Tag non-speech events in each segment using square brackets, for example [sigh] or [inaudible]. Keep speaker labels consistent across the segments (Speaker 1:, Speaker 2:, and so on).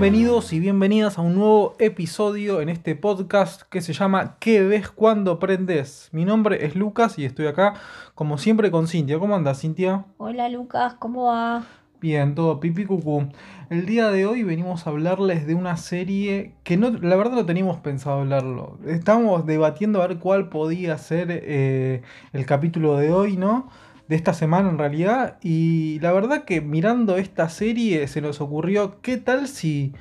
Speaker 1: Bienvenidos y bienvenidas a un nuevo episodio en este podcast que se llama ¿Qué ves cuando aprendes? Mi nombre es Lucas y estoy acá como siempre con Cintia. ¿Cómo andas, Cintia?
Speaker 2: Hola Lucas, ¿cómo va?
Speaker 1: Bien, todo pipi cucú. El día de hoy venimos a hablarles de una serie que no, la verdad no teníamos pensado hablarlo. Estamos debatiendo a ver cuál podía ser eh, el capítulo de hoy, ¿no? De esta semana en realidad. Y la verdad que mirando esta serie se nos ocurrió, ¿qué tal si,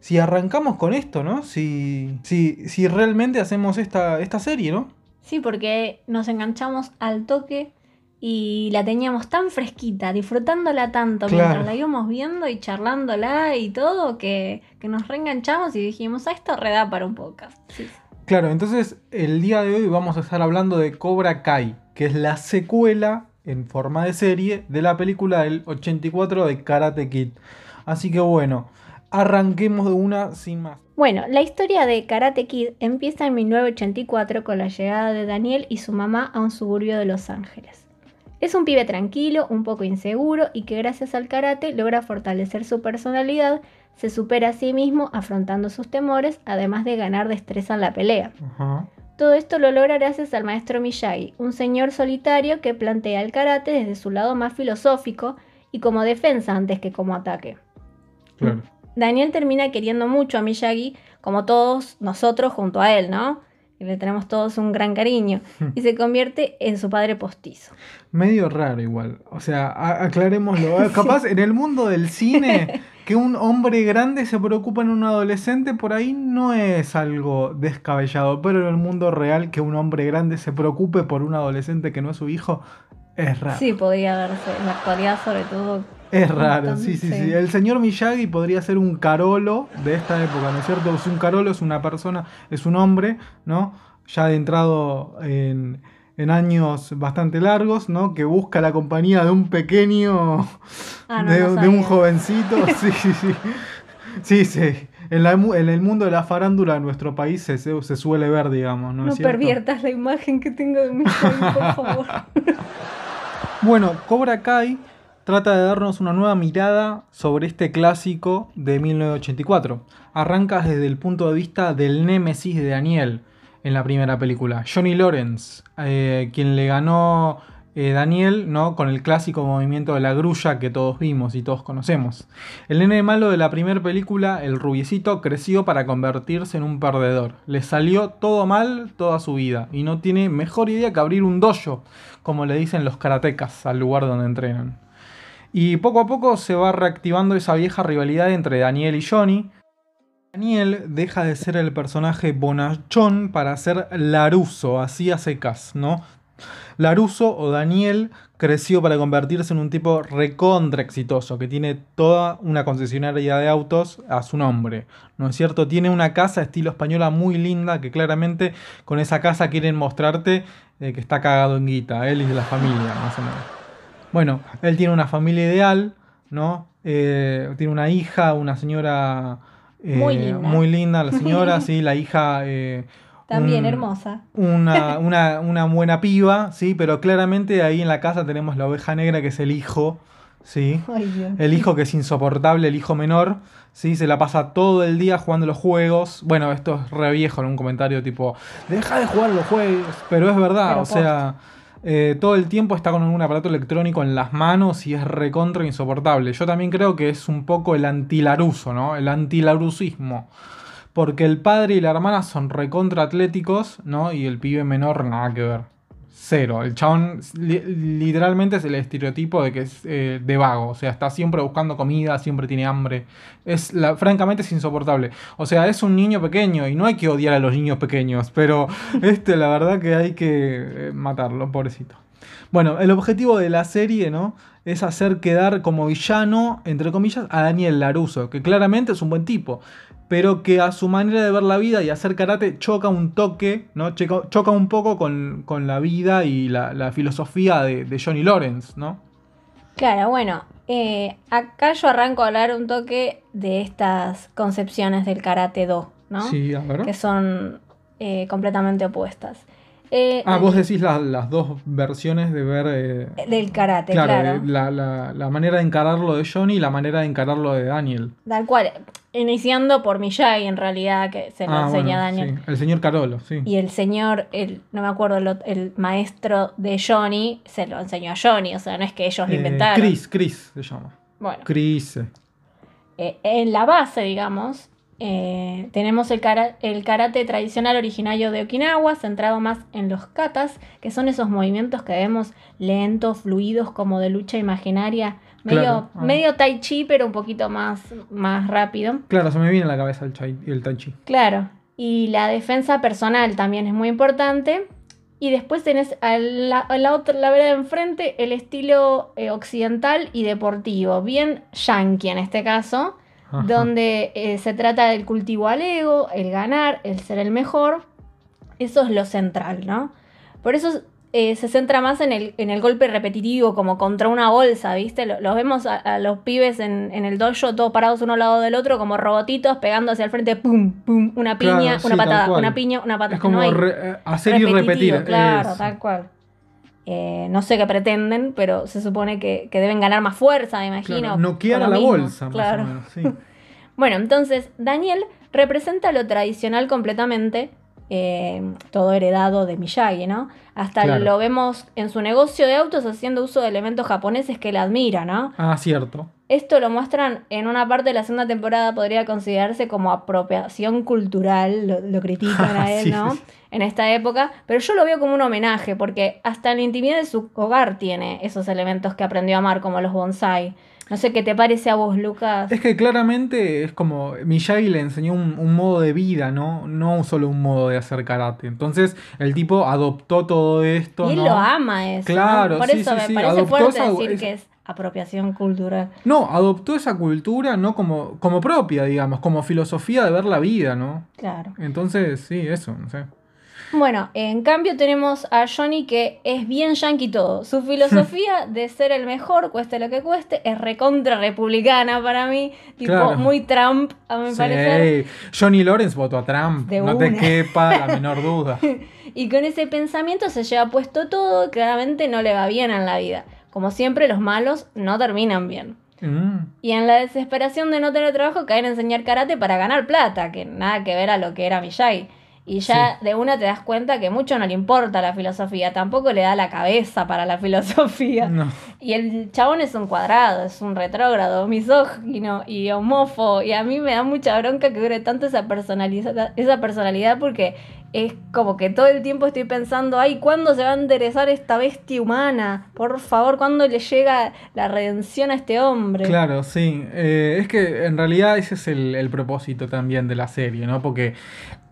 Speaker 1: si arrancamos con esto, ¿no? Si, si, si realmente hacemos esta, esta serie, ¿no?
Speaker 2: Sí, porque nos enganchamos al toque y la teníamos tan fresquita, disfrutándola tanto
Speaker 1: Claro.
Speaker 2: mientras la íbamos viendo y charlándola y todo, que, que nos reenganchamos y dijimos, a esto reda para un podcast. Sí.
Speaker 1: Claro, entonces el día de hoy vamos a estar hablando de Cobra Kai, que es la secuela en forma de serie de la película del 84 de Karate Kid. Así que bueno, arranquemos de una sin más.
Speaker 2: Bueno, la historia de Karate Kid empieza en 1984 con la llegada de Daniel y su mamá a un suburbio de Los Ángeles. Es un pibe tranquilo, un poco inseguro y que gracias al karate logra fortalecer su personalidad, se supera a sí mismo afrontando sus temores, además de ganar destreza en la pelea. Todo esto lo logra gracias al maestro Miyagi, un señor solitario que plantea el karate desde su lado más filosófico y como defensa antes que como ataque.
Speaker 1: Claro.
Speaker 2: Daniel termina queriendo mucho a Miyagi, como todos nosotros junto a él, ¿no? Y le tenemos todos un gran cariño. Y se convierte en su padre postizo.
Speaker 1: Medio raro igual. O sea, aclarémoslo. Eh, [laughs] Capaz en el mundo del cine, [laughs] que un hombre grande se preocupa en un adolescente, por ahí no es algo descabellado. Pero en el mundo real, que un hombre grande se preocupe por un adolescente que no es su hijo, es raro.
Speaker 2: Sí, podría verse. En la actualidad, sobre todo.
Speaker 1: Es raro, sí, sí, sí. El señor Miyagi podría ser un carolo de esta época, ¿no es cierto? Si un carolo es una persona, es un hombre, ¿no? Ya adentrado en, en años bastante largos, ¿no? Que busca la compañía de un pequeño,
Speaker 2: Ah, no,
Speaker 1: de,
Speaker 2: no
Speaker 1: de un jovencito. [laughs] Sí, sí, sí. Sí, sí. En, la en el mundo de la farándula en nuestro país se, se- suele ver, digamos, ¿no,
Speaker 2: No perviertas la imagen que tengo de Miyagi, por [laughs] favor.
Speaker 1: Bueno, Cobra Kai trata de darnos una nueva mirada sobre este clásico de 1984. Arranca desde el punto de vista del némesis de Daniel en la primera película, Johnny Lawrence, eh, quien le ganó eh, Daniel ¿no? con el clásico movimiento de la grulla que todos vimos y todos conocemos. El nene malo de la primera película, el rubiecito, creció para convertirse en un perdedor. Le salió todo mal toda su vida y no tiene mejor idea que abrir un dojo, como le dicen los karatecas al lugar donde entrenan. Y poco a poco se va reactivando esa vieja rivalidad entre Daniel y Johnny. Daniel deja de ser el personaje bonachón para ser Laruso, así a secas, ¿no? Laruso o Daniel creció para convertirse en un tipo recontra exitoso, que tiene toda una concesionaria de autos a su nombre, ¿no es cierto? Tiene una casa estilo española muy linda que claramente con esa casa quieren mostrarte eh, que está cagado en guita, él y la familia, más o menos. Bueno, él tiene una familia ideal, ¿no? Eh, tiene una hija, una señora eh,
Speaker 2: Muy linda.
Speaker 1: muy linda, la señora, [laughs] sí, la hija... eh,
Speaker 2: También
Speaker 1: un-
Speaker 2: hermosa.
Speaker 1: una, [laughs] una, una buena piba, sí, pero claramente ahí en la casa tenemos la oveja negra que es el hijo, sí.
Speaker 2: Ay.
Speaker 1: El hijo que es insoportable, el hijo menor, sí, se la pasa todo el día jugando los juegos. Bueno, esto es re viejo en un comentario tipo, deja de jugar los juegos, pero es verdad,
Speaker 2: Pero
Speaker 1: o sea, eh, todo el tiempo está con un aparato electrónico en las manos y es recontra insoportable. Yo también creo que es un poco el antilaruso, ¿no? El antilarusismo. Porque el padre y la hermana son recontra atléticos, ¿no? Y el pibe menor nada que ver. Cero. El chabón li- literalmente es el estereotipo de que es eh, de vago. O sea, está siempre buscando comida, siempre tiene hambre. Es la, francamente es insoportable. O sea, es un niño pequeño y no hay que odiar a los niños pequeños. Pero [laughs] este, la verdad que hay que eh, matarlo, pobrecito. Bueno, el objetivo de la serie, ¿no? Es hacer quedar como villano, entre comillas, a Daniel Laruso, que claramente es un buen tipo, pero que a su manera de ver la vida y hacer karate choca un toque, ¿no? Choca, choca un poco con, con la vida y la, la filosofía de, de Johnny Lawrence, ¿no?
Speaker 2: Claro, bueno, eh, acá yo arranco a hablar un toque de estas concepciones del karate do, ¿no?
Speaker 1: Sí, a ver.
Speaker 2: Que son eh, completamente opuestas. Eh,
Speaker 1: Ah, vos decís la- las dos versiones de ver. eh,
Speaker 2: Del karate,
Speaker 1: claro,
Speaker 2: claro.
Speaker 1: eh, La, la- la manera de encararlo de Johnny y la manera de encararlo de Daniel.
Speaker 2: Tal cual. Iniciando por Miyagi, en realidad, que se lo
Speaker 1: ah,
Speaker 2: enseña
Speaker 1: bueno,
Speaker 2: a Daniel.
Speaker 1: sí, El señor Carolo, sí.
Speaker 2: Y el señor, el, no me acuerdo, el, el maestro de Johnny, se lo enseñó a Johnny. O sea, no es que ellos lo
Speaker 1: Eh,
Speaker 2: inventaron.
Speaker 1: Chris, Chris se llama.
Speaker 2: Bueno,
Speaker 1: Chris.
Speaker 2: en la base, digamos, eh, tenemos el, kara- el karate tradicional originario de Okinawa, centrado más en los katas, que son esos movimientos que vemos lentos, fluidos, como de lucha imaginaria. Medio,
Speaker 1: Claro, ah.
Speaker 2: medio tai chi, pero un poquito más, más rápido.
Speaker 1: Claro, se me viene a la cabeza el, chai, el Tai Chi.
Speaker 2: Claro. Y la defensa personal también es muy importante. Y después tenés a la, a la otra, la vereda de enfrente, el estilo eh, occidental y deportivo, bien yankee en este caso,
Speaker 1: Ajá.
Speaker 2: donde eh, se trata del cultivo al ego, el ganar, el ser el mejor. Eso es lo central, ¿no? Por eso eh, se centra más en el, en el golpe repetitivo, como contra una bolsa, ¿viste? Lo- Los vemos a, a los pibes en, en el dojo, todos parados uno al lado del otro, como robotitos, pegando hacia el frente, pum, pum, una piña, una patada, una piña, una patada.
Speaker 1: Es como
Speaker 2: No
Speaker 1: re- eh, hacer y repetir.
Speaker 2: Claro, tal cual. Eh, no sé qué pretenden, pero se supone que, que deben ganar más fuerza, me imagino.
Speaker 1: Claro, noquear a la
Speaker 2: mismo,
Speaker 1: bolsa, más
Speaker 2: claro.
Speaker 1: o menos. Sí. [laughs]
Speaker 2: Bueno, entonces Daniel representa lo tradicional completamente, eh, todo heredado de Miyagi, ¿no? Hasta
Speaker 1: Claro.
Speaker 2: lo vemos en su negocio de autos haciendo uso de elementos japoneses que él admira, ¿no?
Speaker 1: Ah, cierto.
Speaker 2: Esto lo muestran en una parte de la segunda temporada, podría considerarse como apropiación cultural, lo, lo critican a [laughs] él,
Speaker 1: Sí,
Speaker 2: ¿no?
Speaker 1: sí.
Speaker 2: En esta época, pero yo lo veo como un homenaje, porque hasta en la intimidad de su hogar tiene esos elementos que aprendió a amar, como los bonsai. No sé qué te parece a vos, Lucas.
Speaker 1: Es que claramente es como Miyagi le enseñó un, un modo de vida, ¿no? No solo un modo de hacer karate. Entonces el tipo adoptó todo esto.
Speaker 2: Y él
Speaker 1: ¿no?
Speaker 2: lo ama eso. ¿no?
Speaker 1: Claro,
Speaker 2: Por
Speaker 1: sí,
Speaker 2: eso
Speaker 1: sí,
Speaker 2: me
Speaker 1: sí,
Speaker 2: parece
Speaker 1: adoptó
Speaker 2: fuerte
Speaker 1: esa-
Speaker 2: decir que es apropiación cultural.
Speaker 1: No, adoptó esa cultura no como, como propia, digamos, como filosofía de ver la vida, ¿no?
Speaker 2: Claro.
Speaker 1: Entonces, sí, eso, no sé.
Speaker 2: Bueno, en cambio tenemos a Johnny que es bien yankee todo. Su filosofía [laughs] de ser el mejor, cueste lo que cueste, es recontra republicana para mí. Tipo,
Speaker 1: Claro.
Speaker 2: muy Trump, a mi
Speaker 1: Sí,
Speaker 2: parecer.
Speaker 1: Johnny Lawrence votó a Trump,
Speaker 2: De
Speaker 1: no te quepa la [laughs] menor duda.
Speaker 2: Y con ese pensamiento se lleva puesto todo, claramente no le va bien en la vida. Como siempre, los malos no terminan bien.
Speaker 1: Mm,
Speaker 2: Y en la desesperación de no tener trabajo, caen a enseñar karate para ganar plata, que nada que ver a lo que era Miyagi. Y ya de una te das cuenta que mucho no le importa la filosofía, tampoco le da la cabeza para la [laughs] filosofía.
Speaker 1: no.
Speaker 2: Y el chabón es un cuadrado, es un retrógrado, misógino y homófobo. Y a mí me da mucha bronca que dure tanto esa personalidad, esa personalidad porque es como que todo el tiempo estoy pensando, ay, ¿cuándo se va a enderezar esta bestia humana? Por favor, ¿cuándo le llega la redención a este hombre?
Speaker 1: Claro, sí. Eh, es que en realidad ese es el, el propósito también de la serie, ¿no? Porque,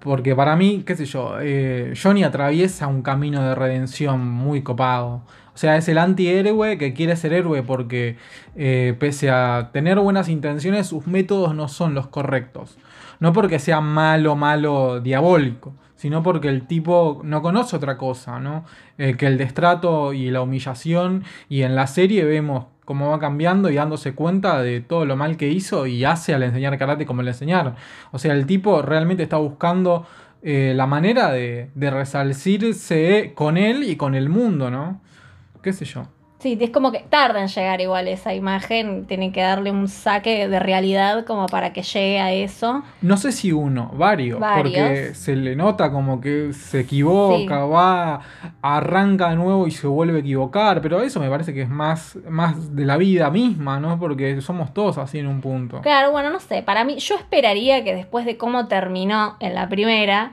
Speaker 1: porque para mí, qué sé yo, eh, Johnny atraviesa un camino de redención muy copado. O sea, es el antihéroe que quiere ser héroe porque eh, pese a tener buenas intenciones, sus métodos no son los correctos. No porque sea malo, malo, diabólico, sino porque el tipo no conoce otra cosa, ¿no? Eh, que el destrato y la humillación. Y en la serie vemos cómo va cambiando y dándose cuenta de todo lo mal que hizo y hace al enseñar karate como le enseñaron. O sea, el tipo realmente está buscando eh, la manera de, de resalcirse con él y con el mundo, ¿no? ¿Qué sé yo?
Speaker 2: Sí, es como que tarda en llegar igual esa imagen, tiene que darle un saque de realidad como para que llegue a eso.
Speaker 1: No sé si uno, varios,
Speaker 2: Varios.
Speaker 1: porque se le nota como que se equivoca, va, arranca de nuevo y se vuelve a equivocar, pero eso me parece que es más, más de la vida misma, ¿no? Porque somos todos así en un punto.
Speaker 2: Claro, bueno, no sé, para mí yo esperaría que después de cómo terminó en la primera,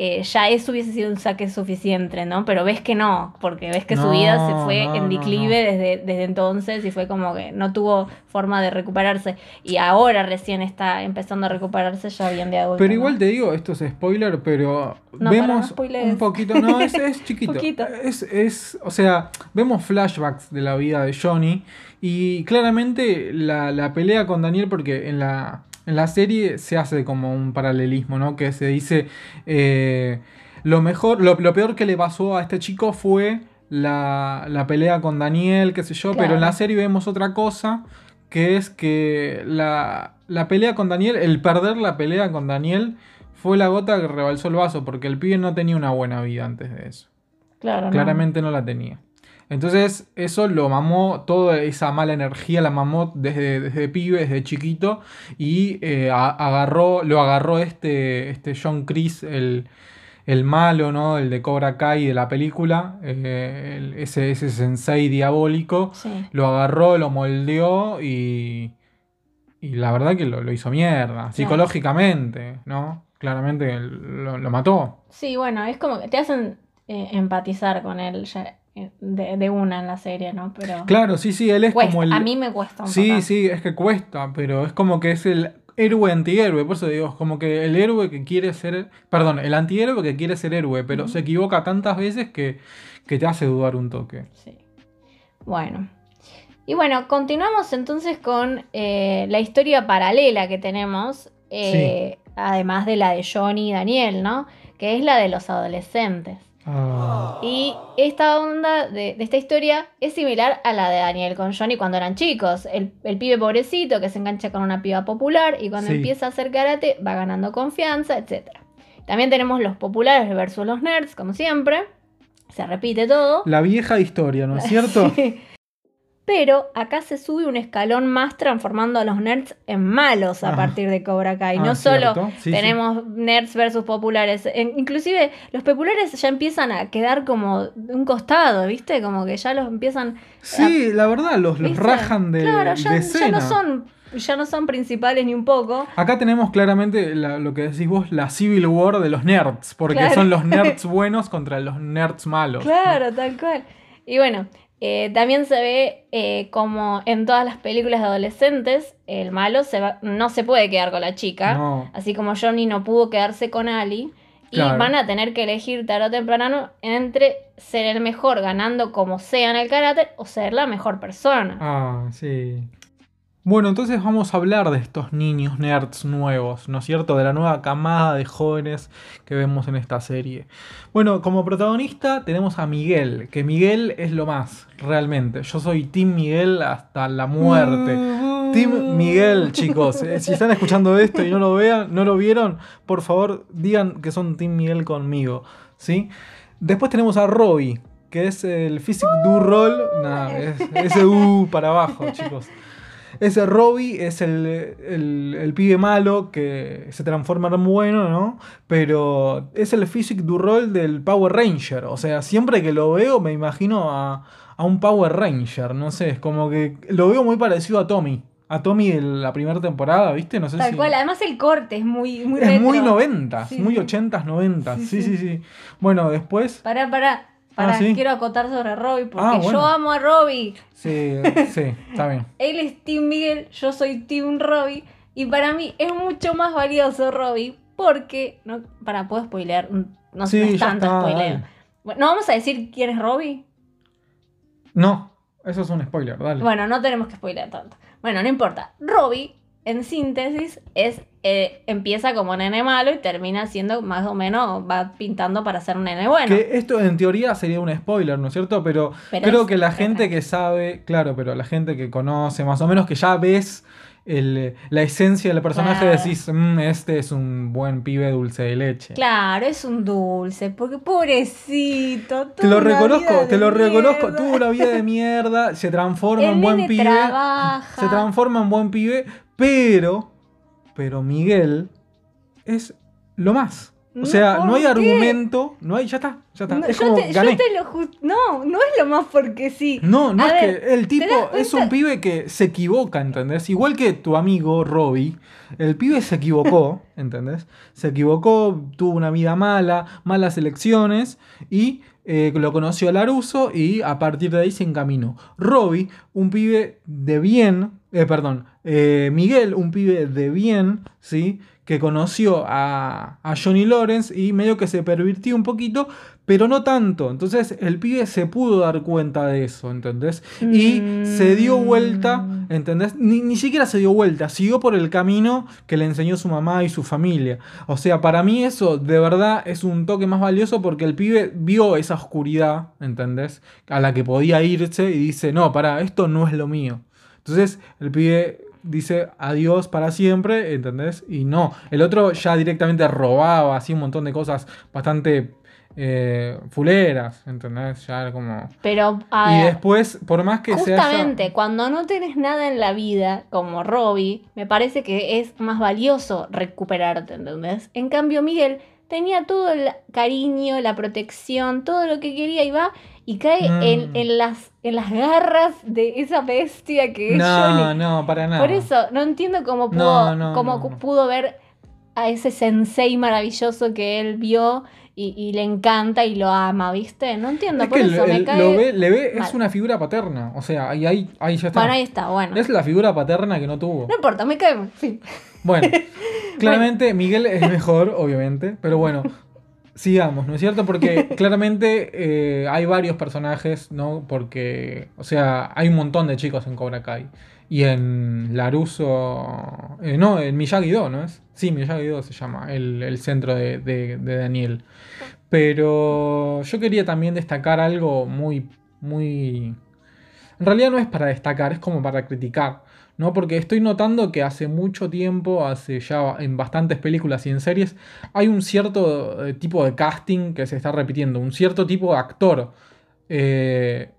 Speaker 2: eh, ya eso hubiese sido un saque suficiente, ¿no? Pero ves que no, porque ves que su vida se fue
Speaker 1: no,
Speaker 2: en declive
Speaker 1: no.
Speaker 2: Desde, desde entonces y fue como que no tuvo forma de recuperarse. Y ahora recién está empezando a recuperarse ya bien de adulto.
Speaker 1: Pero igual te digo, esto es spoiler, pero
Speaker 2: No,
Speaker 1: vemos un poquito, no, es, es [laughs] chiquito.
Speaker 2: Poquito.
Speaker 1: Es, es, o sea, vemos flashbacks de la vida de Johnny y claramente la, la pelea con Daniel, porque en la, en la serie se hace como un paralelismo, ¿no? Que se dice, eh, lo mejor, lo, lo peor que le pasó a este chico fue la, la pelea con Daniel, qué sé yo, pero en la serie vemos otra cosa, que es que la, la pelea con Daniel, el perder la pelea con Daniel, fue la gota que rebalsó el vaso, porque el pibe no tenía una buena vida antes de eso.
Speaker 2: Claro, no.
Speaker 1: Claramente no la tenía. Entonces, eso lo mamó, toda esa mala energía la mamó desde, desde pibe, desde chiquito, y eh, a- agarró, lo agarró este, este John Chris, el, el malo, ¿no? El de Cobra Kai de la película, eh, el- ese, ese sensei diabólico,
Speaker 2: Sí.
Speaker 1: lo agarró, lo moldeó y, y la verdad que lo, lo hizo mierda, psicológicamente, ¿no? Claramente lo, lo mató.
Speaker 2: Sí, bueno, es como que te hacen eh, empatizar con él ya, de, de una en la serie, ¿no? Pero
Speaker 1: Claro, sí, sí, él es
Speaker 2: cuesta.
Speaker 1: como el...
Speaker 2: a mí me cuesta un
Speaker 1: Sí,
Speaker 2: poco.
Speaker 1: sí, es que cuesta, pero es como que es el héroe antihéroe, por eso digo, es como que el héroe que quiere ser, perdón, el antihéroe que quiere ser héroe, pero se equivoca tantas veces que, que te hace dudar un toque.
Speaker 2: Sí. Bueno. Y bueno, continuamos entonces con eh, la historia paralela que tenemos, eh, además de la de Johnny y Daniel, ¿no? Que es la de los adolescentes.
Speaker 1: Ah,
Speaker 2: Y esta onda de, de esta historia es similar a la de Daniel con Johnny cuando eran chicos. El, el pibe pobrecito que se engancha con una piba popular y cuando
Speaker 1: Sí.
Speaker 2: empieza a hacer karate va ganando confianza, etc. También tenemos los populares versus los nerds, como siempre. Se repite todo.
Speaker 1: la vieja historia, ¿no es cierto? [laughs]
Speaker 2: Sí. Pero acá se sube un escalón más transformando a los nerds en malos a partir de Cobra Kai.
Speaker 1: Ah,
Speaker 2: no solo.
Speaker 1: Sí, sí.
Speaker 2: tenemos nerds versus populares. Inclusive los populares ya empiezan a quedar como de un costado, ¿viste? Como que ya los empiezan...
Speaker 1: Sí, la verdad, los, los rajan de,
Speaker 2: Claro,
Speaker 1: de
Speaker 2: ya, ya
Speaker 1: escena.
Speaker 2: no son, ya no son principales ni un poco.
Speaker 1: Acá tenemos claramente la- lo que decís vos, la Civil War de los nerds, porque
Speaker 2: Claro.
Speaker 1: son los nerds [laughs] buenos contra los nerds malos.
Speaker 2: Claro, tal cual. Y bueno, eh, también se ve eh, como en todas las películas de adolescentes, el malo se va, no se puede quedar con la chica.
Speaker 1: No.
Speaker 2: Así como Johnny no pudo quedarse con Ali. Y van a tener que elegir tarde o temprano entre ser el mejor ganando como sea en el karate o ser la mejor persona.
Speaker 1: Ah, sí. Bueno, entonces vamos a hablar de estos niños nerds nuevos, ¿no es cierto? De la nueva camada de jóvenes que vemos en esta serie. Bueno, como protagonista tenemos a Miguel, que Miguel es lo más, realmente. Yo soy Team Miguel hasta la muerte. Team Miguel, chicos. Eh, Si están escuchando esto y no lo vean, no lo vieron, por favor digan que son Team Miguel conmigo, ¿sí? Después tenemos a Robbie, que es el Physic Do Roll. Nada, es ese U para abajo, chicos. Ese Robbie es el, el, el pibe malo que se transforma en bueno, ¿no? Pero es el Physic Du Roll del Power Ranger. O sea, siempre que lo veo me imagino a, a un Power Ranger. No sé, es como que lo veo muy parecido a Tommy. A Tommy de la primera temporada, ¿viste? No sé
Speaker 2: Tal
Speaker 1: si...
Speaker 2: cual, además el corte es muy, muy
Speaker 1: Es muy
Speaker 2: retro.
Speaker 1: 90,
Speaker 2: Sí,
Speaker 1: muy
Speaker 2: sí.
Speaker 1: 80s, 90
Speaker 2: Sí,
Speaker 1: Sí, sí,
Speaker 2: sí.
Speaker 1: sí. Bueno, después...
Speaker 2: Pará, pará, pará,
Speaker 1: Ah, sí.
Speaker 2: quiero acotar sobre Robbie porque
Speaker 1: Ah, bueno.
Speaker 2: yo amo a Robbie.
Speaker 1: Sí, sí, está bien. [laughs]
Speaker 2: Él es Team Miguel, yo soy Team Robbie. Y para mí es mucho más valioso Robbie porque, no, para, puedo spoilear, Mm, no,
Speaker 1: Sí,
Speaker 2: no es tanto
Speaker 1: está,
Speaker 2: spoiler. Bueno, no vamos a decir quién es Robbie.
Speaker 1: No, eso es un spoiler, dale.
Speaker 2: Bueno, no tenemos que spoilear tanto. Bueno, no importa. Robbie, en síntesis, es eh, empieza como nene malo y termina siendo más o menos, va pintando para ser un nene bueno.
Speaker 1: Que esto en teoría sería un spoiler, ¿no es cierto? Pero,
Speaker 2: Pero
Speaker 1: creo
Speaker 2: es
Speaker 1: que la gente que sabe, claro, pero la gente que conoce, más o menos que ya ves el- la esencia del personaje,
Speaker 2: Claro.
Speaker 1: decís, "Mm, este es un buen pibe dulce de leche.
Speaker 2: Claro, es un dulce, porque pobrecito.
Speaker 1: Te lo reconozco, te lo reconozco. Tuvo una vida de mierda, se transforma
Speaker 2: El
Speaker 1: en buen pibe.
Speaker 2: trabaja.
Speaker 1: Se transforma en buen pibe, pero, pero Miguel es lo más. O sea, no hay argumento, no hay, ya está, ya está.
Speaker 2: No,
Speaker 1: es
Speaker 2: yo,
Speaker 1: como
Speaker 2: te, yo
Speaker 1: gané.
Speaker 2: te lo jus- No, no es lo más porque sí.
Speaker 1: No, no
Speaker 2: A
Speaker 1: es
Speaker 2: ver,
Speaker 1: que el tipo es un pibe que se equivoca, ¿entendés? Igual que tu amigo Robbie, el pibe se equivocó, [laughs] ¿entendés? Se equivocó, tuvo una vida mala, malas elecciones y eh, lo conoció a Laruso y a partir de ahí se encaminó. Robbie, un pibe de bien, eh, perdón, eh, Miguel, un pibe de bien, ¿sí? Que conoció a, a Johnny Lawrence y medio que se pervirtió un poquito, pero no tanto. Entonces el pibe se pudo dar cuenta de eso, ¿entendés? Y se dio vuelta, ¿entendés? Ni, ni siquiera se dio vuelta, siguió por el camino que le enseñó su mamá y su familia. O sea, para mí eso de verdad es un toque más valioso porque el pibe vio esa oscuridad, ¿entendés? A la que podía irse y dice, no, para, esto no es lo mío. Entonces el pibe dice adiós para siempre, ¿entendés? Y no, el otro ya directamente robaba, hacía un montón de cosas bastante eh, fuleras, ¿entendés? Ya como...
Speaker 2: Pero, a
Speaker 1: Y después, por más que se haya...
Speaker 2: justamente cuando no tenés nada en la vida, como Robbie, me parece que es más valioso recuperarte, ¿entendés? En cambio, Miguel tenía todo el cariño, la protección, todo lo que quería y va y cae
Speaker 1: Mm.
Speaker 2: en, en las, en las garras de esa bestia que es
Speaker 1: No,
Speaker 2: Johnny.
Speaker 1: no, para nada.
Speaker 2: Por eso, no entiendo cómo pudo,
Speaker 1: No, no,
Speaker 2: cómo pudo ver a ese sensei maravilloso que él vio y, y le encanta y lo ama, ¿viste? No entiendo,
Speaker 1: Es
Speaker 2: por eso
Speaker 1: el-
Speaker 2: me cae...
Speaker 1: lo ve, le ve,
Speaker 2: mal.
Speaker 1: es una figura paterna. O sea, ahí, ahí, ahí ya está.
Speaker 2: Bueno, ahí está, bueno.
Speaker 1: Es la figura paterna que no tuvo.
Speaker 2: No importa, me cae mal, fin.
Speaker 1: Bueno, [laughs] claramente Miguel es mejor, obviamente, pero bueno, sigamos, ¿no es cierto? Porque [laughs] claramente eh, hay varios personajes, ¿no? Porque, o sea, hay un montón de chicos en Cobra Kai. Y en Laruso. eh, no, en Miyagi-Do, ¿no es? Sí, Miyagi-Do se llama, el, el centro de, de- de Daniel. Pero yo quería también destacar algo muy, muy. En realidad no es para destacar, es como para criticar. ¿No? Porque estoy notando que hace mucho tiempo, hace ya en bastantes películas y en series, hay un cierto eh, tipo de casting que se está repitiendo, un cierto tipo de actor. Eh,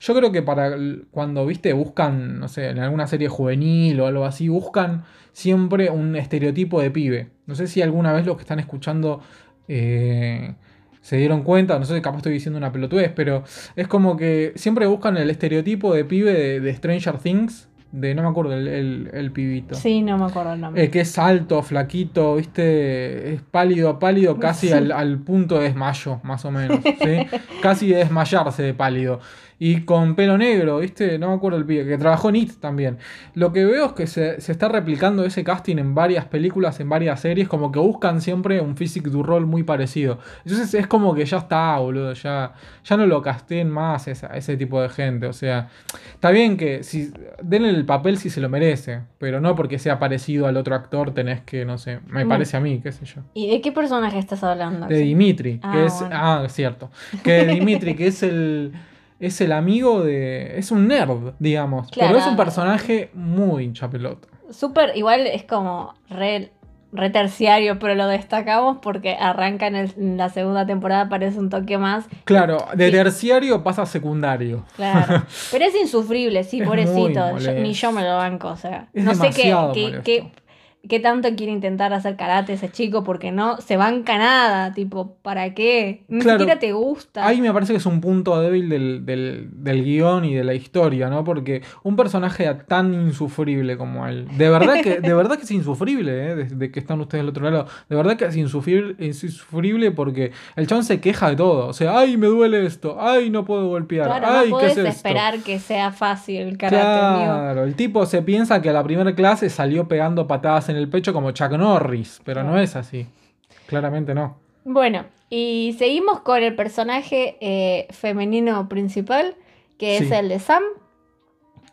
Speaker 1: yo creo que para cuando, viste, buscan, no sé, en alguna serie juvenil o algo así, buscan siempre un estereotipo de pibe. No sé si alguna vez los que están escuchando eh, se dieron cuenta, no sé, capaz estoy diciendo una pelotudez, pero es como que siempre buscan el estereotipo de pibe de Stranger Things, de no me acuerdo el, el- el pibito.
Speaker 2: Sí, no me acuerdo el nombre.
Speaker 1: Eh, que es alto, flaquito, viste, es pálido, pálido, casi al, al punto de desmayo, más o menos, ¿sí? [laughs] casi de desmayarse de pálido. Y con pelo negro, viste, no me acuerdo el pibe, que trabajó en IT también. Lo que veo es que se, se está replicando ese casting en varias películas, en varias series, como que buscan siempre un physique du rol muy parecido. Entonces es como que ya está, boludo, ya, ya no lo casteen más ese tipo de gente. O sea, está bien que si denle el papel si se lo merece, pero no porque sea parecido al otro actor tenés que, no sé, me parece a mí, qué sé yo.
Speaker 2: ¿Y de qué personaje estás hablando?
Speaker 1: De? Dimitri,
Speaker 2: Ah,
Speaker 1: que es.
Speaker 2: bueno.
Speaker 1: Ah, es cierto. Que [laughs] Dimitri, que es el. Es el amigo de. Es un nerd, digamos.
Speaker 2: Claro.
Speaker 1: Pero es un personaje muy hincha pelota.
Speaker 2: Súper, igual es como re, re terciario, pero lo destacamos porque arranca en, el- en la segunda temporada, parece un toque más.
Speaker 1: Claro, de
Speaker 2: Sí.
Speaker 1: terciario pasa a secundario.
Speaker 2: Claro. [laughs] Pero es insufrible, sí,
Speaker 1: Es
Speaker 2: pobrecito. Yo- ni yo me lo banco, o sea.
Speaker 1: Es
Speaker 2: no sé qué, qué tanto quiere intentar hacer karate ese chico porque no se banca nada. Tipo, ¿para qué? Ni
Speaker 1: Claro.
Speaker 2: siquiera te gusta.
Speaker 1: Ahí me parece que es un punto débil del, del, del guion y de la historia, ¿no? Porque un personaje tan insufrible como él, de verdad que, de verdad que es insufrible, ¿eh? Desde que están ustedes del otro lado, de verdad que es insufrible, es insufrible porque el chabón se queja de todo, o sea, ay, me duele esto, ay, no puedo golpear,
Speaker 2: Claro,
Speaker 1: ay,
Speaker 2: no
Speaker 1: ¿qué es
Speaker 2: puedes
Speaker 1: esto?
Speaker 2: esperar que sea fácil el karate.
Speaker 1: Claro, el tipo se piensa que a la primera clase salió pegando patadas en el pecho como Chuck Norris, pero no es así. Claramente no.
Speaker 2: Bueno, y seguimos con el personaje eh, femenino principal, que es el de Sam,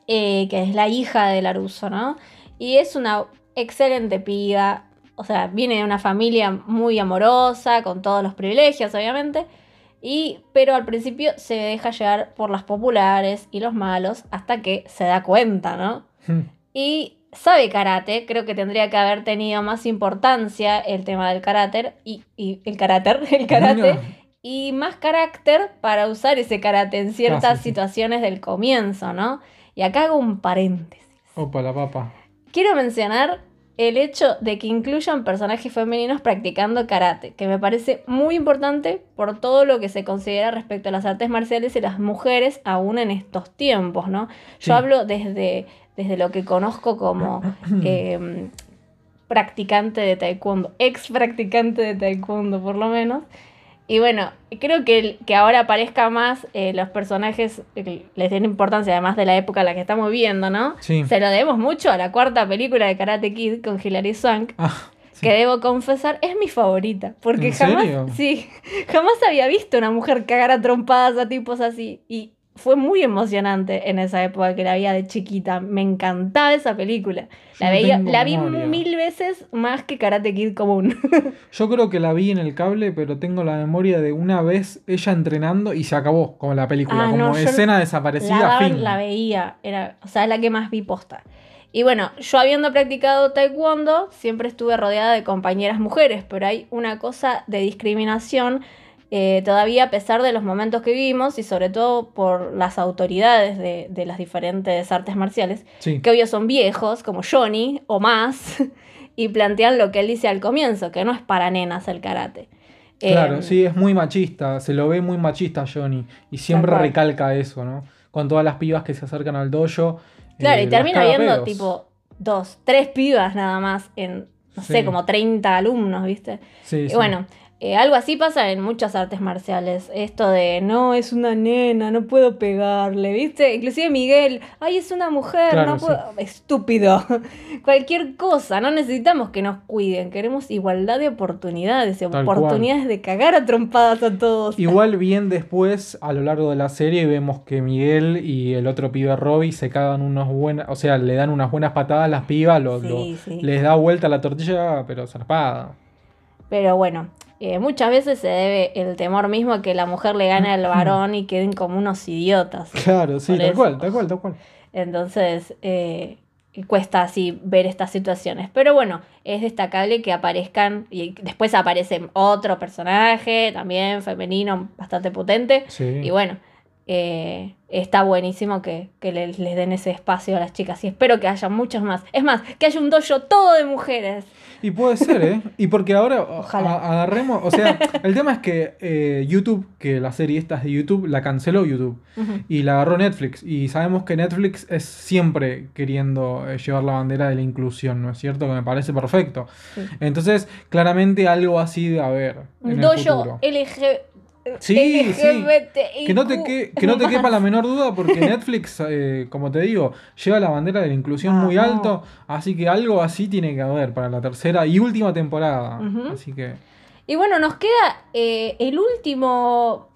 Speaker 2: eh, que es la hija de Laruso, ¿no? Y es una excelente piba, o sea, viene de una familia muy amorosa, con todos los privilegios, obviamente, y, pero al principio se deja llevar por las populares y los malos hasta que se da cuenta, ¿no? Y sabe karate, creo que tendría que haber tenido más importancia el tema del karate y, y el carácter, [laughs] el karate y más carácter para usar ese karate en ciertas
Speaker 1: Ah, sí, sí.
Speaker 2: situaciones del comienzo, ¿no? Y acá hago un paréntesis.
Speaker 1: Opa, la papa.
Speaker 2: Quiero mencionar el hecho de que incluyan personajes femeninos practicando karate, que me parece muy importante por todo lo que se considera respecto a las artes marciales y las mujeres aún en estos tiempos, ¿no?
Speaker 1: Sí.
Speaker 2: Yo hablo desde, desde lo que conozco como [coughs] eh, practicante de taekwondo, ex practicante de taekwondo por lo menos. Y bueno, creo que, que ahora aparezca más eh, los personajes, les den importancia además de la época en la que estamos viviendo, ¿no?
Speaker 1: Sí.
Speaker 2: Se lo debemos mucho a la cuarta película de Karate Kid con Hilary Swank,
Speaker 1: Ah, sí.
Speaker 2: que debo confesar es mi favorita, porque
Speaker 1: ¿En
Speaker 2: jamás,
Speaker 1: serio? [laughs]
Speaker 2: sí, jamás había visto una mujer cagar a trompadas a tipos así y fue muy emocionante en esa época que la veía de chiquita, me encantaba esa película.
Speaker 1: Yo
Speaker 2: La veía, la vi
Speaker 1: memoria.
Speaker 2: mil veces más que Karate Kid común. [laughs]
Speaker 1: Yo creo que la vi en el cable, pero tengo la memoria de una vez ella entrenando y se acabó como la película,
Speaker 2: Ah,
Speaker 1: como
Speaker 2: no,
Speaker 1: escena
Speaker 2: la,
Speaker 1: desaparecida,
Speaker 2: daban,
Speaker 1: fin.
Speaker 2: la veía, era, o sea, es la que más vi posta. Y bueno, yo habiendo practicado taekwondo, siempre estuve rodeada de compañeras mujeres, pero hay una cosa de discriminación eh, todavía a pesar de los momentos que vivimos y sobre todo por las autoridades de, de las diferentes artes marciales,
Speaker 1: Sí.
Speaker 2: que obvio son viejos, como Johnny o más, [laughs] y plantean lo que él dice al comienzo, que no es para nenas el karate.
Speaker 1: Claro,
Speaker 2: Eh,
Speaker 1: sí, es muy machista, se lo ve muy machista Johnny y siempre recalca eso, ¿no? Con todas las pibas que se acercan al dojo.
Speaker 2: Claro,
Speaker 1: eh,
Speaker 2: y
Speaker 1: las
Speaker 2: termina viendo tipo dos, tres pibas nada más en, no sé, como 30 alumnos, ¿viste?
Speaker 1: Sí,
Speaker 2: Y
Speaker 1: sí.
Speaker 2: bueno, eh, algo así pasa en muchas artes marciales. Esto de, no, es una nena, no puedo pegarle, ¿viste? Inclusive Miguel, ay, es una mujer,
Speaker 1: Claro,
Speaker 2: no puedo... Estúpido. [laughs] Cualquier cosa, no necesitamos que nos cuiden, queremos igualdad de oportunidades,
Speaker 1: Tal
Speaker 2: oportunidades de cagar a trompadas a todos.
Speaker 1: Igual bien después, a lo largo de la serie, vemos que Miguel y el otro pibe Robbie se cagan unos buenas, o sea, le dan unas buenas patadas a las pibas, lo-
Speaker 2: Sí,
Speaker 1: lo-
Speaker 2: sí.
Speaker 1: les da vuelta la tortilla, pero zarpada.
Speaker 2: Pero bueno, eh, muchas veces se debe el temor mismo a que la mujer le gane al varón y queden como unos idiotas.
Speaker 1: Claro, sí, tal
Speaker 2: eso.
Speaker 1: cual, tal cual, tal cual.
Speaker 2: Entonces, eh, cuesta así ver estas situaciones. Pero bueno, es destacable que aparezcan y después aparece otro personaje, también femenino, bastante potente.
Speaker 1: Sí.
Speaker 2: Y bueno, eh, está buenísimo que, que le- les den ese espacio a las chicas. Y espero que haya muchos más. Es más, que haya un dojo todo de mujeres.
Speaker 1: Y puede ser, ¿eh? Y porque ahora [laughs]
Speaker 2: Ojalá.
Speaker 1: agarremos, o sea, el tema es que eh, YouTube, que la serie esta es de YouTube, la canceló YouTube y la agarró Netflix. Y sabemos que Netflix es siempre queriendo eh, llevar la bandera de la inclusión, ¿no es cierto? Que me parece perfecto.
Speaker 2: Sí.
Speaker 1: Entonces, claramente algo así de haber el
Speaker 2: Dojo. LG,
Speaker 1: Sí, sí. Que no, te que, que no te quepa la menor duda porque [laughs] Netflix, eh, como te digo, lleva la bandera de la inclusión muy
Speaker 2: Ajá.
Speaker 1: alto, así que algo así tiene que haber para la tercera y última temporada. Así que...
Speaker 2: Y bueno, nos queda eh, el último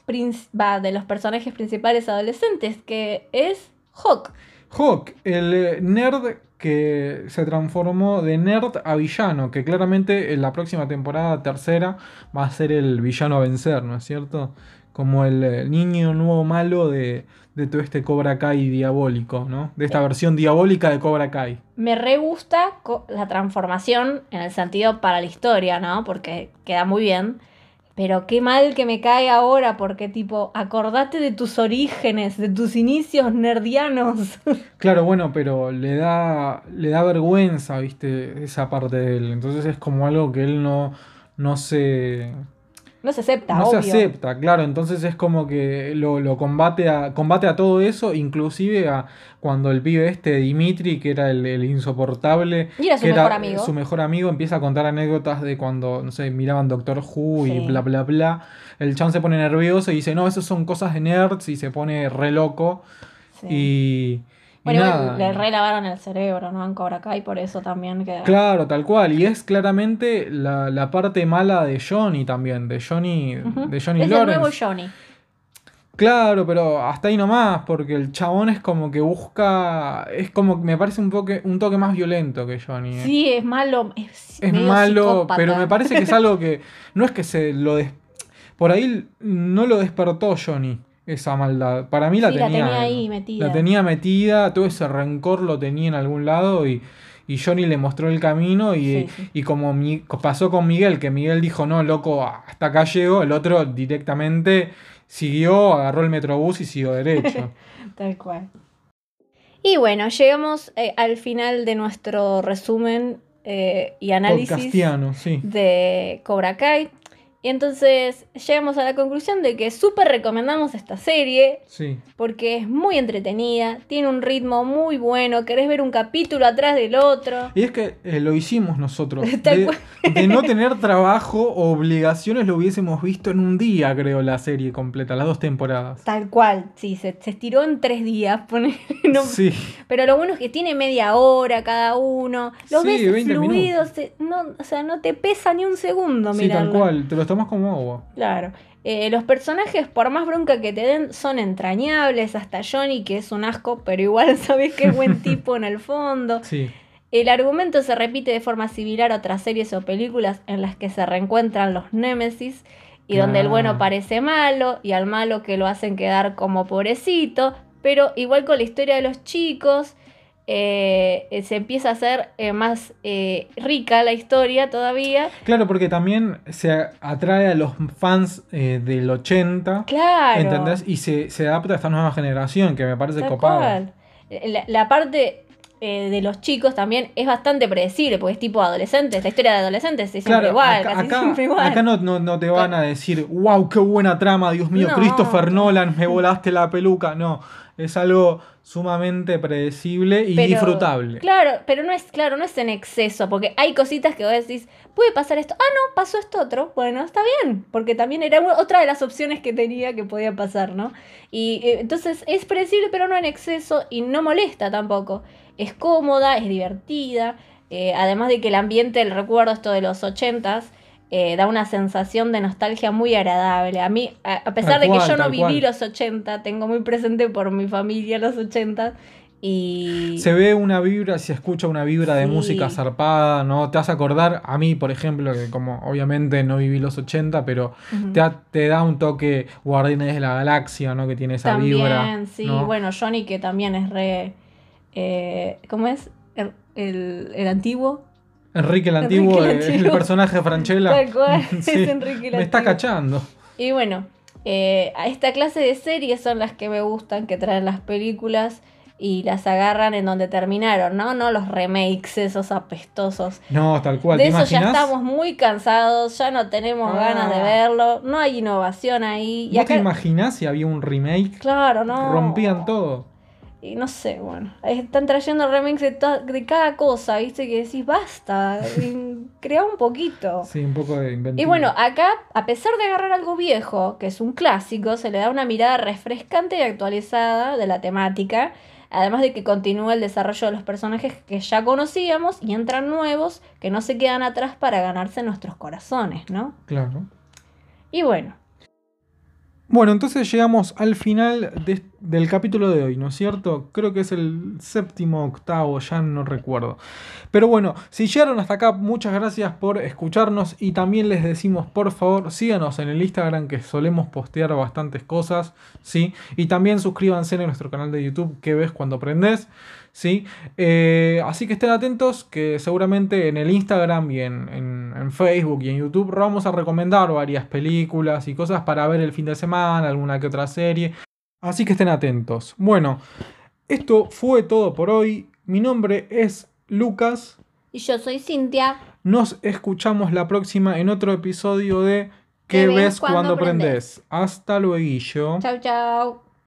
Speaker 2: va, de los personajes principales adolescentes, que es Hawk.
Speaker 1: Hawk, el eh, nerd que se transformó de nerd a villano, que claramente en la próxima temporada tercera va a ser el villano a vencer, ¿no es cierto? Como el eh, niño nuevo malo de, de todo este Cobra Kai diabólico, ¿no? De esta versión diabólica de Cobra Kai.
Speaker 2: Me re gusta la transformación en el sentido para la historia, ¿no? Porque queda muy bien. Pero qué mal que me cae ahora, porque tipo, acordate de tus orígenes, de tus inicios nerdianos. [laughs]
Speaker 1: Claro, bueno, pero le da, le da vergüenza, ¿viste? Esa parte de él. Entonces es como algo que él no, no se...
Speaker 2: No se acepta,
Speaker 1: No se acepta, claro, entonces es como que lo, lo combate, a, combate a todo eso, inclusive a cuando el pibe este, Dimitri, que era el, el insoportable,
Speaker 2: Y era su
Speaker 1: que
Speaker 2: mejor amigo.
Speaker 1: su mejor amigo, empieza a contar anécdotas de cuando, no sé, miraban Doctor Who y bla, bla, bla. El chan se pone nervioso y dice, no, eso son cosas de nerds y se pone re loco.
Speaker 2: Sí.
Speaker 1: Y
Speaker 2: bueno, igual le relavaron el cerebro, ¿no? En Cobra Kai, por eso también queda.
Speaker 1: Claro, tal cual. Y es claramente la, la parte mala de Johnny también, de Johnny, de Johnny
Speaker 2: es
Speaker 1: Lawrence.
Speaker 2: el nuevo Johnny.
Speaker 1: Claro, pero hasta ahí nomás, porque el chabón es como que busca. Es como que me parece un toque, un toque más violento que Johnny. ¿eh?
Speaker 2: Sí, es malo. Es,
Speaker 1: es malo,
Speaker 2: psicópata.
Speaker 1: pero me parece que es algo que. No es que se lo des- Por ahí no lo despertó Johnny, esa maldad. Para mí la
Speaker 2: Sí, la
Speaker 1: tenía.
Speaker 2: tenía ahí metida.
Speaker 1: La tenía metida, todo ese rencor lo tenía en algún lado y. Y Johnny le mostró el camino y,
Speaker 2: Sí, sí.
Speaker 1: y como mi- pasó con Miguel, que Miguel dijo, no, loco, hasta acá llego, el otro directamente siguió, agarró el metrobús y siguió derecho. [laughs]
Speaker 2: Tal cual. Y bueno, llegamos eh, al final de nuestro resumen eh, y análisis
Speaker 1: sí.
Speaker 2: de Cobra Kai. Y entonces llegamos a la conclusión de que súper recomendamos esta serie
Speaker 1: Sí.
Speaker 2: porque es muy entretenida, tiene un ritmo muy bueno, querés ver un capítulo atrás del otro.
Speaker 1: Y es que eh, lo hicimos nosotros. [laughs] De, no tener trabajo o obligaciones lo hubiésemos visto en un día, creo, la serie completa, las dos temporadas.
Speaker 2: Tal cual, sí, se, se estiró en tres días, [laughs] pone- no-
Speaker 1: Sí,
Speaker 2: pero lo bueno es que tiene media hora cada uno, lo
Speaker 1: Sí,
Speaker 2: ves
Speaker 1: 20
Speaker 2: fluido, se- no, o sea, no te pesa ni un segundo
Speaker 1: sí, tal cual, te lo tomas como agua.
Speaker 2: Claro. Eh, los personajes, por más bronca que te den, son entrañables. Hasta Johnny, que es un asco, pero igual [laughs] sabes que es buen [laughs] tipo en el fondo.
Speaker 1: Sí,
Speaker 2: El argumento se repite de forma similar a otras series o películas en las que se reencuentran los némesis y donde el bueno parece malo y al malo que lo hacen quedar como pobrecito. Pero igual con la historia de los chicos, eh, eh, se empieza a hacer eh, más eh, rica la historia todavía.
Speaker 1: Claro, porque también se atrae a los fans del 80,
Speaker 2: Claro.
Speaker 1: ¿entendés? Y se, se adapta a esta nueva generación, que me parece
Speaker 2: Tal
Speaker 1: copado.
Speaker 2: La, la parte eh, de los chicos también es bastante predecible, porque es tipo adolescentes, la historia de adolescentes es siempre
Speaker 1: Claro,
Speaker 2: igual,
Speaker 1: acá,
Speaker 2: casi
Speaker 1: acá-
Speaker 2: siempre igual.
Speaker 1: acá no, no- no te van a decir, wow, qué buena trama, Dios mío,
Speaker 2: No.
Speaker 1: Christopher Nolan, me volaste la peluca. No, es algo sumamente predecible y
Speaker 2: Pero-
Speaker 1: disfrutable.
Speaker 2: Claro, pero no es, claro, no es en exceso, porque hay cositas que vos decís, puede pasar esto, ah, no, pasó esto otro, bueno, está bien, porque también era otra de las opciones que tenía que podía pasar, ¿no? Y eh, entonces es predecible, pero no en exceso y no molesta tampoco. Es cómoda, es divertida, eh, además de que el ambiente, el recuerdo esto de los ochentas, eh, da una sensación de nostalgia muy agradable. A mí, a, a pesar
Speaker 1: Tal
Speaker 2: de que
Speaker 1: cual,
Speaker 2: yo no viví
Speaker 1: cual.
Speaker 2: los 80, tengo muy presente por mi familia los 80 y...
Speaker 1: Se ve una vibra, se escucha una vibra de música zarpada, ¿no? Te a acordar, a mí, por ejemplo, que como obviamente no viví los 80, pero te, da- te da un toque Guardianes de la Galaxia, ¿no? Que tiene esa
Speaker 2: También,
Speaker 1: vibra.
Speaker 2: sí,
Speaker 1: ¿no?
Speaker 2: bueno, Johnny que también es re... eh, ¿Cómo es? El, el- el antiguo.
Speaker 1: Enrique el
Speaker 2: Enrique
Speaker 1: Antiguo,
Speaker 2: el
Speaker 1: eh, el, personaje de Franchella.
Speaker 2: Tal cual, [laughs]
Speaker 1: Sí,
Speaker 2: es Enrique el
Speaker 1: Me está cachando.
Speaker 2: Y bueno, eh, a esta clase de series son las que me gustan, que traen las películas y las agarran en donde terminaron, ¿no? No los remakes esos apestosos.
Speaker 1: No, tal cual.
Speaker 2: De
Speaker 1: ¿Te
Speaker 2: eso ya estamos muy cansados, ya no tenemos
Speaker 1: Ah.
Speaker 2: ganas de verlo, no hay innovación ahí. Y
Speaker 1: ¿Vos te imaginás si había un remake?
Speaker 2: claro, no.
Speaker 1: Rompían todo.
Speaker 2: Y no sé, bueno, están trayendo remakes de, de cada cosa, ¿viste? Que decís, basta, [laughs] crea un poquito.
Speaker 1: Sí, un poco de inventivo.
Speaker 2: Y bueno, acá, a pesar de agarrar algo viejo, que es un clásico, se le da una mirada refrescante y actualizada de la temática, además de que continúa el desarrollo de los personajes que ya conocíamos y entran nuevos que no se quedan atrás para ganarse nuestros corazones, ¿no?
Speaker 1: Claro.
Speaker 2: Y bueno,
Speaker 1: Bueno, entonces llegamos al final de- del capítulo de hoy, ¿no es cierto? Creo que es el séptimo, octavo, ya no recuerdo. Pero bueno, si llegaron hasta acá, muchas gracias por escucharnos y también les decimos, por favor, síganos en el Instagram que solemos postear bastantes cosas, ¿sí? Y también suscríbanse en nuestro canal de YouTube que ves cuando aprendes, ¿sí? Eh, así que estén atentos que seguramente en el Instagram y en, en- en Facebook y en YouTube vamos a recomendar varias películas y cosas para ver el fin de semana, alguna que otra serie. Así que estén atentos. Bueno, esto fue todo por hoy. Mi nombre es Lucas.
Speaker 2: y yo soy Cintia.
Speaker 1: Nos escuchamos la próxima en otro episodio de ¿Qué, ves cuando aprendes? Hasta luego.
Speaker 2: Chau, chau.